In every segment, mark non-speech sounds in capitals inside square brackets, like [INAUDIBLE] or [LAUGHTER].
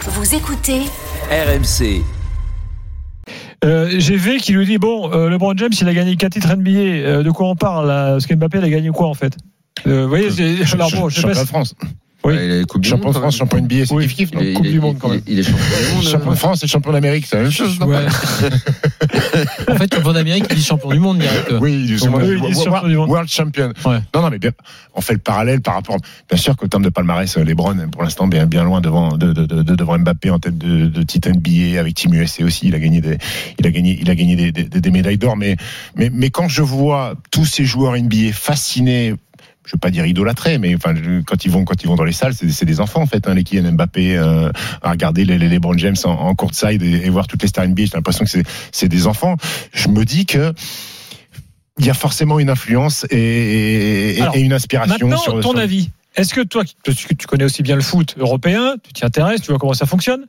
Vous écoutez RMC. Euh, J'ai V qui lui dit bon, euh, LeBron James, il a gagné 4 titres NBA. Euh, de quoi on parle là? Parce qu'Mbappé, il a gagné quoi en fait? Euh, Vous voyez, c'est- alors bon, je sais pas champion si- de France. Oui. Ouais, il est coupe du Champion monde, de France, champion NBA, c'est Oui. kiff kiff. Il est- Coupe il du est- monde quand il même. est- Il est champion du monde. Champion de France et champion d'Amérique, c'est la même chose. Ouais. [LAUGHS] en fait, champion d'Amérique, il dit champion du monde direct. Oui, Oui, il dit champion du monde. World Champion. Ouais. Non, non, mais bien, on fait le parallèle par rapport. Bien sûr qu'au terme de palmarès, LeBron, pour l'instant, bien, bien loin devant, de, de, de- de- devant Mbappé en tête de, de titre NBA avec Team USA aussi. Il a gagné des, il a gagné, il a gagné des, des, des médailles d'or. Mais, mais, mais quand je vois tous ces joueurs NBA fascinés je veux pas dire idolâtrés, mais enfin, quand ils vont, quand ils vont dans les salles, c'est des enfants en fait. Hein, les Kylian Mbappé, euh, à regarder les, les LeBron James en, en courtside et, et voir toutes les stars NBA, j'ai l'impression que c'est- des enfants. Je me dis que il y a forcément une influence et, et- et- Alors, et une inspiration. Maintenant, sur, ton sur- avis. Est-ce que toi, que tu connais aussi bien le foot européen, tu t'y intéresses, tu vois comment ça fonctionne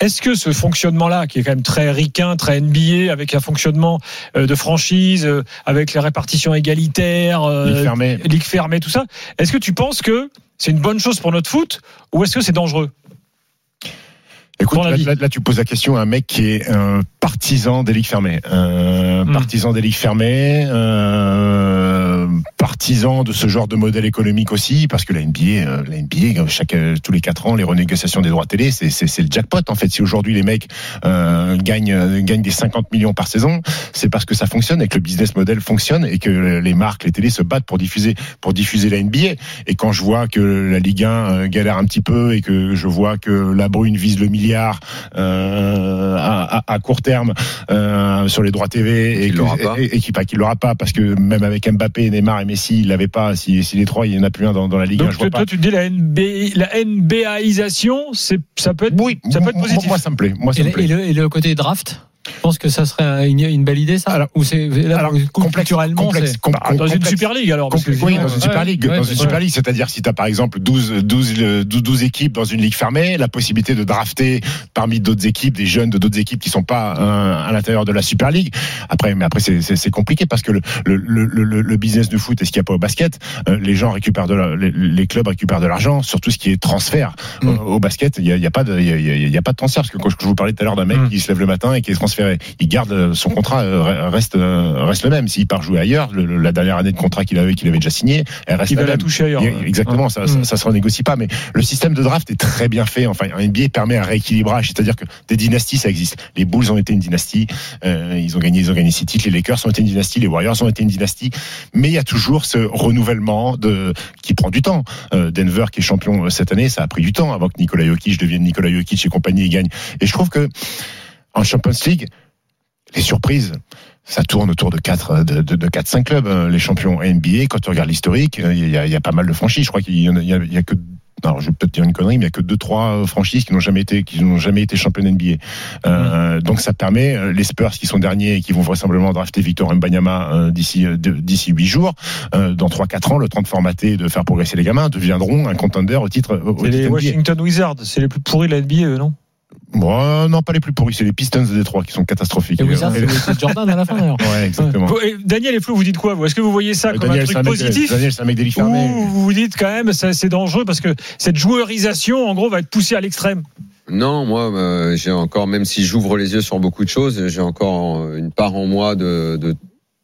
est-ce que ce fonctionnement-là, qui est quand même très ricain, très NBA, avec un fonctionnement euh, de franchise, euh, avec les répartitions égalitaires, euh, Ligue fermée. ligue fermée, tout ça, est-ce que tu penses que c'est une bonne chose pour notre foot ou est-ce que c'est dangereux? Écoute, là, avis là- là, tu poses la question à un mec qui est un partisan des ligues fermées. Hmm. partisan des ligues fermées, euh, partisan de ce genre de modèle économique aussi, parce que la NBA, euh, la NBA chaque, euh, tous les quatre ans, les renégociations des droits télé, c'est, le jackpot en fait. Si aujourd'hui les mecs euh, gagnent, euh, gagnent des 50 millions par saison, c'est parce que ça fonctionne et que le business model fonctionne et que les marques, les télés se battent pour diffuser, pour diffuser la NBA. Et quand je vois que la Ligue 1 euh, galère un petit peu et que je vois que la Brune vise le milliard euh, à, court terme euh, sur les droits TV et Qu'il l'aura pas. et- et qu'il pas qu'il l'aura pas parce que même avec Mbappé, Neymar et Messi, il l'avait pas. Si, si les trois, il y en a plus un dans, dans la Ligue 1, Donc je vois toi, pas. tu te dis la, NBA, la NBAisation, c'est, ça peut être, Oui, ça peut être moi- positif. Moi, ça me plaît. Moi, ça Et me le, plaît. et le- et le côté draft? Je pense que ça serait une, une belle idée, ça Alors- Ou c'est culturellement, complexe, com- Bah, dans une complexe. Super League alors. parce que oui, dans une euh, Super League, ouais, dans une. Super League, c'est-à-dire si tu as par exemple 12, 12, euh, 12, 12 équipes dans une ligue fermée, la possibilité de drafter parmi d'autres équipes, des jeunes de d'autres équipes qui sont pas euh, à l'intérieur de la Super League. Après, mais après c'est- compliqué parce que le, le, le, le, business du foot et ce qu'il n'y a pas au basket, euh, les gens récupèrent de la- les, les clubs récupèrent de l'argent, surtout ce qui est transfert Mm. Euh, au basket. Il y a, y a pas de il y a, y a- pas de transfert parce que quand je, je vous parlais tout à l'heure d'un mec Mm. qui se lève le matin et qui est transféré, il garde euh, son contrat euh, reste euh, reste le même. S'il part jouer ailleurs, le- le- la dernière année de contrat qu'il avait qu'il avait déjà signé, elle reste va la la même. toucher ailleurs. Il- Exactement, ça, ça, ça se renégocie pas. Mais le système de draft est très bien fait. Enfin, un NBA permet un rééquilibrage, c'est-à-dire que des dynasties, ça existe. Les Bulls ont été une dynastie, euh, ils ont gagné, ils ont gagné six titres. Les Lakers ont été une dynastie, les Warriors ont été une dynastie. Mais il y a toujours ce renouvellement de qui prend du temps. Euh, Denver, qui est champion cette année, ça a pris du temps avant que Nikola Jokic devienne Nikola Jokic et compagnie et gagne. Et je trouve que en Champions League, les surprises. Ça tourne autour de 4 de, de, de 4 5 clubs euh, les champions NBA quand tu regardes l'historique euh, il y, a, il y a pas mal de franchises je crois qu'il y a, y y que alors je vais peut-être dire une connerie mais il y a que deux trois franchises qui n'ont jamais été qui n'ont jamais été championnes NBA euh, donc ça permet euh, les Spurs qui sont derniers et qui vont vraisemblablement drafter Victor Mbanyama euh, d'ici euh, d'ici 8 jours euh, dans 3 4 ans le temps de formater de faire progresser les gamins deviendront un contender au titre au C'est les NBA. Washington Wizards, c'est les plus pourris de la NBA, non? Bon, non pas les plus pourris c'est les Pistons de Détroit qui sont catastrophiques Et Wizards, c'est Jordan à la fin d'ailleurs. ouais exactement Daniel et Flo, vous dites quoi vous? Est-ce que vous voyez ça Euh, comme Daniel, un c'est truc un mec, positif? Daniel, c'est un mec. Ou vous vous dites quand même ça c'est dangereux parce que cette joueurisation en gros va être poussée à l'extrême? Non, moi, euh, j'ai encore, même si j'ouvre les yeux sur beaucoup de choses, j'ai encore euh, une part en moi de, de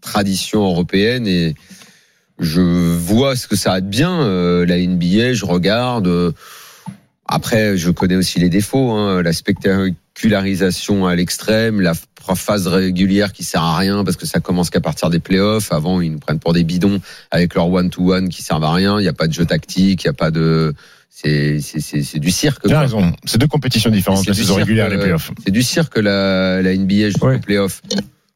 tradition européenne et je vois ce que ça a de bien. euh, la NBA, je regarde. Après, je connais aussi les défauts, hein, la spectacularisation à l'extrême, la phase régulière qui sert à rien parce que ça commence qu'à partir des playoffs. Avant, ils nous prennent pour des bidons avec leur one-to-one qui servent à rien. Il n'y a pas de jeu tactique, il n'y a pas de. C'est c'est- c'est- c'est du cirque. Tu raison. C'est deux compétitions différentes, C'est la saison régulière et les euh, playoffs. C'est du cirque la, la NBA jusqu'au Ouais. playoff.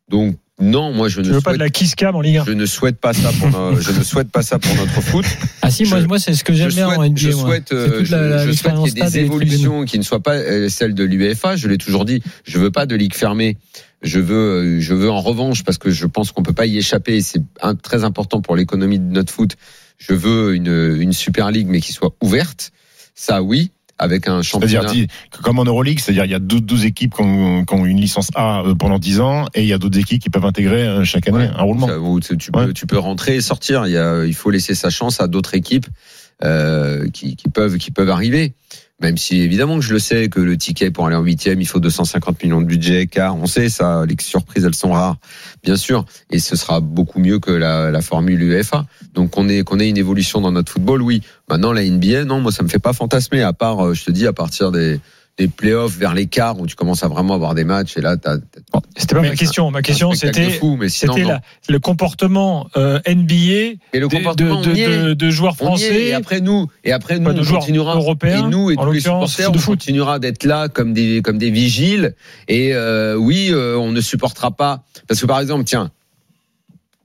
Donc non, moi je Tu ne veux pas de souhaite la kiss cam en Ligue 1 je ne souhaite pas ça pour no- je ne souhaite pas ça pour notre foot. Ah si, moi, Je- moi c'est ce que j'aime bien en souhaite, NBA. je souhaite, C'est euh, je, souhaite l'expérience qu'il y ait des évolutions qui ne soient pas euh, celles de l'UEFA. Je l'ai toujours dit. Je veux pas de ligue fermée. Je veux, euh, je veux en revanche parce que je pense qu'on peut pas y échapper. C'est très important pour l'économie de notre foot. Je veux une, une super ligue mais qui soit ouverte. Ça oui, avec un C'est-à-dire, championnat. que comme en Euroleague, c'est-à-dire il y a 12, 12 équipes qui ont, qui ont une licence A euh, pendant 10 ans et il y a d'autres équipes qui peuvent intégrer euh, chaque année Ouais. un roulement. Ça, où tu, tu peux, Ouais. tu peux rentrer et sortir. Il, y a, il faut laisser sa chance à d'autres équipes euh, qui, qui peuvent qui peuvent arriver. Même si évidemment que je le sais que le ticket pour aller en huitième, il faut 250 millions de budget, car on sait ça, les surprises elles sont rares, bien sûr, et ce sera beaucoup mieux que la, la formule UEFA. Donc qu'on ait qu'on ait une évolution dans notre football, oui. Maintenant la NBA, non, moi ça me fait pas fantasmer. À part, euh, je te dis, à partir des des playoffs vers les quarts où tu commences à vraiment avoir des matchs et là t'as Bon, C'était pas ma question. Ma question, c'était le comportement euh, NBA Et le de, comportement, de, joueurs français. et après nous, et après nous, on continuera. européens, et nous et tous les supporters, de on foot. continuera d'être là comme des comme des vigiles. Et euh, oui, euh, on ne supportera pas parce que par exemple, tiens,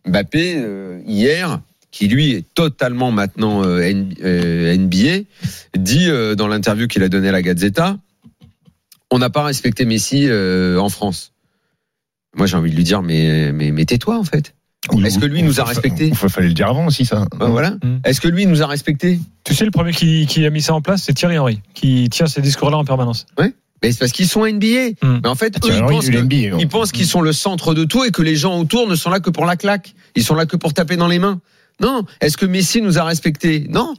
Mbappé hier, qui lui est totalement maintenant NBA, dit dans l'interview qu'il a donné à la Gazzetta, on n'a pas respecté Messi euh, en France. Moi, j'ai envie de lui dire, mais mais, mais tais-toi en fait. Est-ce que lui nous a respecté Il fallait le dire avant aussi, ça. Ben voilà. Mm. Est-ce que lui nous a respecté Tu sais, le premier qui, qui a mis ça en place, c'est Thierry Henry, qui tient ces discours-là en permanence. Mais c'est parce qu'ils sont NBA. Mm. Mais en fait, eux, Thierry ils Henry, pensent, que- NBA, ils pensent qu'ils sont le centre de tout et que les gens autour ne sont là que pour la claque. Ils sont là que pour taper dans les mains. Non. Est-ce que Messi nous a respectés Non.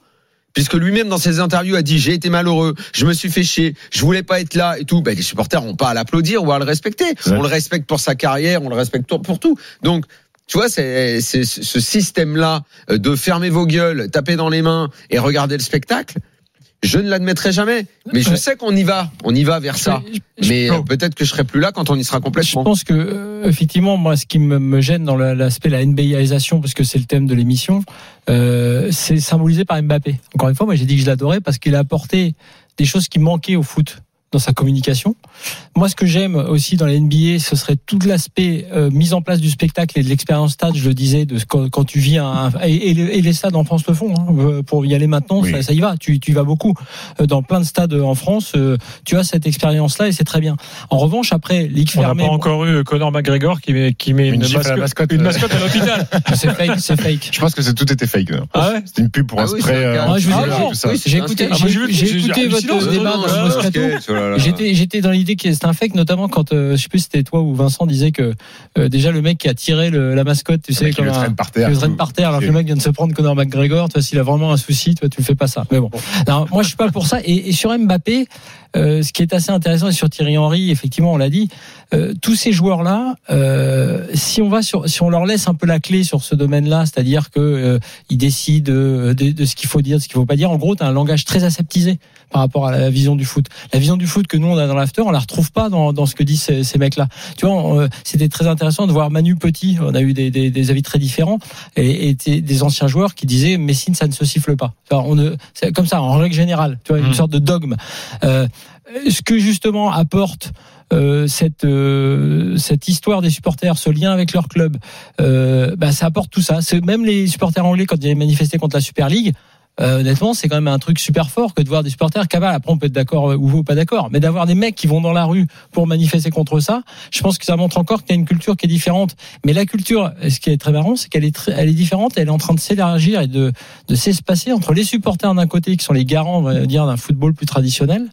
Puisque lui-même dans ses interviews a dit j'ai été malheureux, je me suis fait chier, je voulais pas être là et tout. Ben, les supporters n'ont pas à l'applaudir ou à le respecter. Ouais. On le respecte pour sa carrière, on le respecte pour tout. Donc tu vois, c'est c'est ce système-là euh, de fermer vos gueules, taper dans les mains et regarder le spectacle. Je ne l'admettrai jamais. Mais je sais qu'on y va, on y va vers ça. Je- je- Mais euh, peut-être que je serai plus là quand on y sera Je complètement. pense que euh, effectivement, moi, ce qui me, me gêne dans la- l'aspect la NBAisation, parce que c'est le thème de l'émission, euh, c'est symbolisé par Mbappé. Encore une fois, moi, j'ai dit que je l'adorais parce qu'il a apporté des choses qui manquaient au foot dans sa communication. Moi, ce que j'aime aussi dans la NBA, ce serait tout l'aspect euh, mise en place du spectacle et de l'expérience stade. Je le disais, de ce- quand, quand tu vis un, un- et, et les- et les stades en France le font. hein, euh, pour y aller maintenant, Oui. ça, ça y va. Tu, tu y vas beaucoup Euh, dans plein de stades en France. euh, tu as cette expérience-là et c'est très bien. En revanche, après, ligue On n'a fermée, pas encore eu Conor McGregor qui met, qui met Une une, gifle à la mascotte, mascotte. une mascotte à l'hôpital. c'est fake, c'est fake. Je pense que c'est tout était fake. Ah ouais C'était une pub pour Ah un oui, spray. euh. Ah, je vous anti-douleur ai- et tout ça. oui, J'ai écouté, Ah, j'ai écouté votre débat dans Moscato. Sketch, là là. J'étais, j'étais dans l'idée que c'était un fake, notamment quand euh, je sais plus si c'était toi ou Vincent disait que euh, déjà le mec qui a tiré le, la mascotte, tu Le sais, comme le un, traîne par terre. le traîne par terre, alors que le mec vient de se prendre Conor McGregor. Toi, s'il a vraiment un souci, toi, tu le fais pas ça. Mais bon, non, moi, je suis pas pour ça. Et, et sur Mbappé, euh, ce qui est assez intéressant, et sur Thierry Henry, effectivement, on l'a dit, euh, tous ces joueurs-là, euh, si on va sur, si on leur laisse un peu la clé sur ce domaine-là, c'est-à-dire que euh, ils décident euh, de, de ce qu'il faut dire, de ce qu'il faut pas dire. En gros, tu as un langage très aseptisé par rapport à la vision du foot. La vision du foot que nous on a dans l'after, on la retrouve pas dans, dans ce que disent ces, ces mecs-là. Tu vois, c'était très intéressant de voir Manu Petit. On a eu des, des, des avis très différents et, et des anciens joueurs qui disaient Messine, ça ne se siffle pas. Enfin, on ne, c'est comme ça en règle générale. Tu vois, une Mm. sorte de dogme. Euh, ce que justement apporte euh, cette euh, cette histoire des supporters, ce lien avec leur club, euh, bah, ça apporte tout ça. C'est même les supporters anglais quand ils avaient manifesté contre la Super League. Euh, honnêtement, c'est quand même un truc super fort que de voir des supporters cabal. Après, on peut être d'accord euh, ou pas d'accord, mais d'avoir des mecs qui vont dans la rue pour manifester contre ça, je pense que ça montre encore qu'il y a une culture qui est différente. Mais la culture, ce qui est très marrant, c'est qu'elle est elle est différente. Elle est en train de s'élargir et de de s'espacer entre les supporters d'un côté qui sont les garants, on va dire, d'un football plus traditionnel,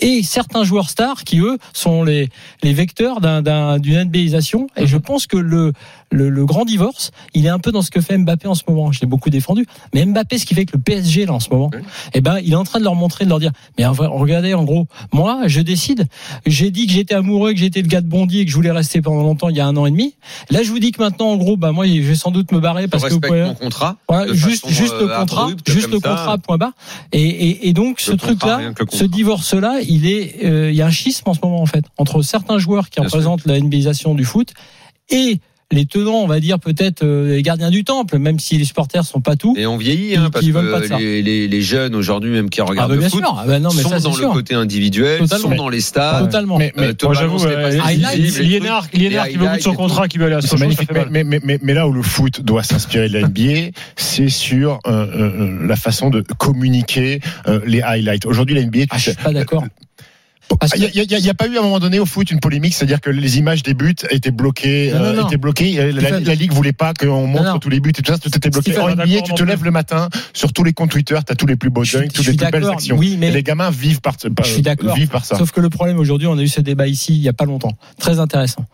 et certains joueurs stars qui eux sont les les vecteurs d'un d'un- d'une NBAisation. Et je pense que le le grand divorce, il est un peu dans ce que fait Mbappé en ce moment. Je l'ai beaucoup défendu, mais Mbappé, ce qui fait que le PSG là en ce moment, Oui. eh ben, il est en train de leur montrer, de leur dire, mais en vrai, regardez, en gros, moi, je décide. J'ai dit que j'étais amoureux, que j'étais le gars de Bondy et que je voulais rester pendant longtemps, il y a un an et demi. Là, je vous dis que maintenant, en gros, bah moi, je vais sans doute me barrer parce que vous pouvez. mon contrat. Voilà, juste, juste le euh, contrat, juste le ça. contrat, point barre. Et, et, et donc, ce truc-là, ce divorce-là, il est, euh, il y a un schisme en ce moment, en fait, entre certains joueurs qui Bien sûr. représentent la NBAisation du foot et les tenants, on va dire peut-être euh, les gardiens du temple, même si les supporters sont pas tout. Et on vieillit, hein, parce que les, les, les jeunes aujourd'hui, même qui Ah regardent bah le bien foot, sûr. Ah bah non, mais sont ça dans le côté individuel, Totalement. sont dans les stades. Totalement. Mais, mais, Euh, balance j'avoue, les euh, Liénard, qui veut bout de son contrat, qui veut aller à ça magnifique, mais, mais, mais, mais, mais là où le foot doit s'inspirer de la NBA, c'est sur euh, euh, la façon de communiquer euh, les highlights. Aujourd'hui, la NBA, tu Ah, je suis pas d'accord. Il n'y a, pas eu à un moment donné au foot une polémique, c'est-à-dire que les images des buts étaient bloquées, Non, non, euh, étaient bloquées. La, Stephen. la ligue voulait pas qu'on montre tous les buts et tout ça, tout était bloqué. En NBA, tu te lèves le matin sur tous les comptes Twitter, tu as tous les plus beaux dunks, toutes les plus belles actions. oui, mais- Et les gamins vivent par, par- Je suis vivent par ça. Sauf que le problème aujourd'hui, on a eu ce débat ici il y a pas longtemps, très intéressant.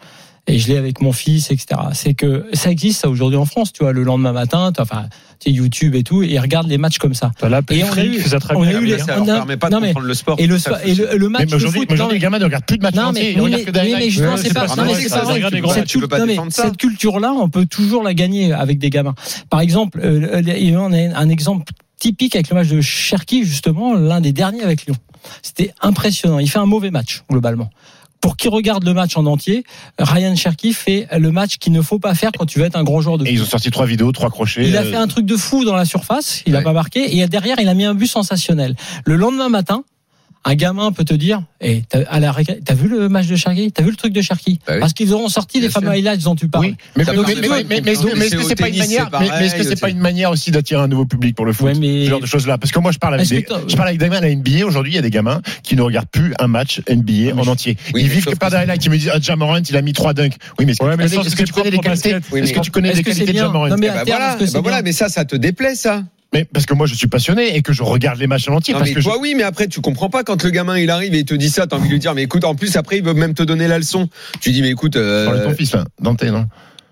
Et je l'ai avec mon fils, etc. C'est que ça existe ça aujourd'hui en France, tu vois, le lendemain matin, enfin, tu sais, YouTube et tout, et ils regardent les matchs comme ça. Et on a eu- ça on a eu les-. Ça on a- permet pas de non, mais- comprendre le sport. Et le, Ça, et le, le match Mais de aujourd'hui, foot, mais non, aujourd'hui, mais- les gamins ne regardent plus de matchs non, mais, Ils mais, que mais highlights. justement, c'est pas, mais Cette mais culture-là, on peut toujours la gagner avec des gamins. Par exemple, euh, il y a un exemple typique avec le match de Cherki, justement, l'un des derniers avec Lyon. C'était impressionnant. Il fait un mauvais match, globalement. Pour qui regarde le match en entier, Ryan Cherki fait le match qu'il ne faut pas faire quand tu veux être un grand joueur de Et foot. ils ont sorti trois vidéos, trois crochets. Il a euh, fait un truc de fou dans la surface, il n'a Ouais. pas marqué, et derrière, il a mis un but sensationnel. Le lendemain matin, un gamin peut te dire, eh, t'as, vu le match de Cherki? T'as vu le truc de Cherki? Bah oui. Parce qu'ils auront sorti les fameux highlights dont tu parles. Oui, mais, Ça mais, marche mais, pas, mais, mais, mais est-ce que- c'est pas une manière, mais, est-ce que c'est pas une manière aussi d'attirer un nouveau public pour le foot? Ce genre de choses-là. Parce que moi, je parle avec des, je parle avec des gamins à la NBA. Aujourd'hui, il y a des gamins qui ne regardent plus un match NBA en entier. Ils vivent que par des highlights. Ils me disent, ah, Jamorant, il a mis trois dunks. Oui, mais est-ce que tu connais- les qualités? Est-ce que tu connais les qualités de Jamorant? Eh ben voilà, eh ben mais ça, ça te déplaît, ça. Mais parce que moi, je suis passionné et que je regarde les matchs en entier. Non, parce mais que je- oui, mais après, tu comprends pas quand le gamin il arrive et il te dit ça, t'as envie de lui dire, mais écoute, en plus, après, il veut même te donner la leçon. Tu dis, mais écoute, euh, parle de ton fils, là. Dante, non?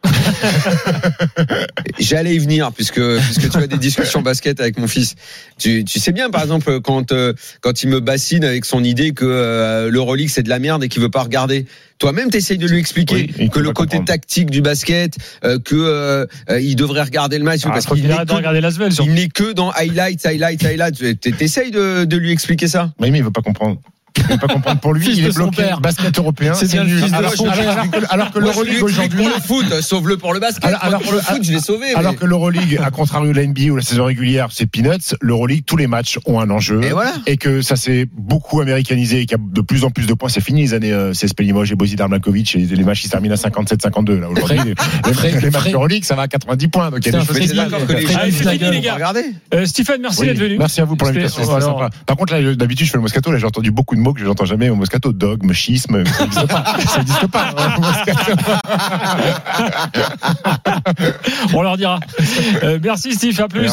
[LAUGHS] J'allais y venir puisque puisque tu as des discussions basket avec mon fils. Tu, tu sais bien par exemple quand euh, quand il me bassine avec son idée que euh, l'Euroleague c'est de la merde et qu'il veut pas regarder. Toi-même t'essayes de lui expliquer Oui, que le côté comprendre. tactique du basket euh, que euh, euh, il devrait regarder le match Ah, parce qu'il n'est que, il n'est que dans highlights highlights highlights. T'essayes de, de lui expliquer ça? Oui, mais il veut pas comprendre. Il veut pas comprendre. Pour lui, il est son bloqué. père. Basket européen, C'est bien nul. Alors, alors- que, je l'Euroleague aujourd'hui, le foot, sauve-le pour le basket. Alors- Moi, alors pour que- le foot, je l'ai sauvé. alors que l'Euroleague, à contrario de la NBA ou la saison régulière, c'est peanuts, l'Euroleague, tous les matchs ont un enjeu. Et voilà. et que ça s'est beaucoup américanisé et qu'il y a de plus en plus de points. C'est fini les années euh, CSP Limoges et Bozidar Mlakovic et les matchs qui se terminent à 57-52. Là aujourd'hui, les, les, Fred- les matchs Fred- Euroleague, ça va à 90 points. Donc il y a des choses Stéphane, merci d'être venu. Merci à vous pour l'invitation. Par contre, là, d'habitude, je fais le Moscato. Là, j'ai entendu beaucoup de mots que je n'entends jamais au Moscato. Dogme, schisme, ça n'existe pas. [LAUGHS] Ça n'existe pas. hein, Moscato. On leur dira. Euh, merci Steve, à plus.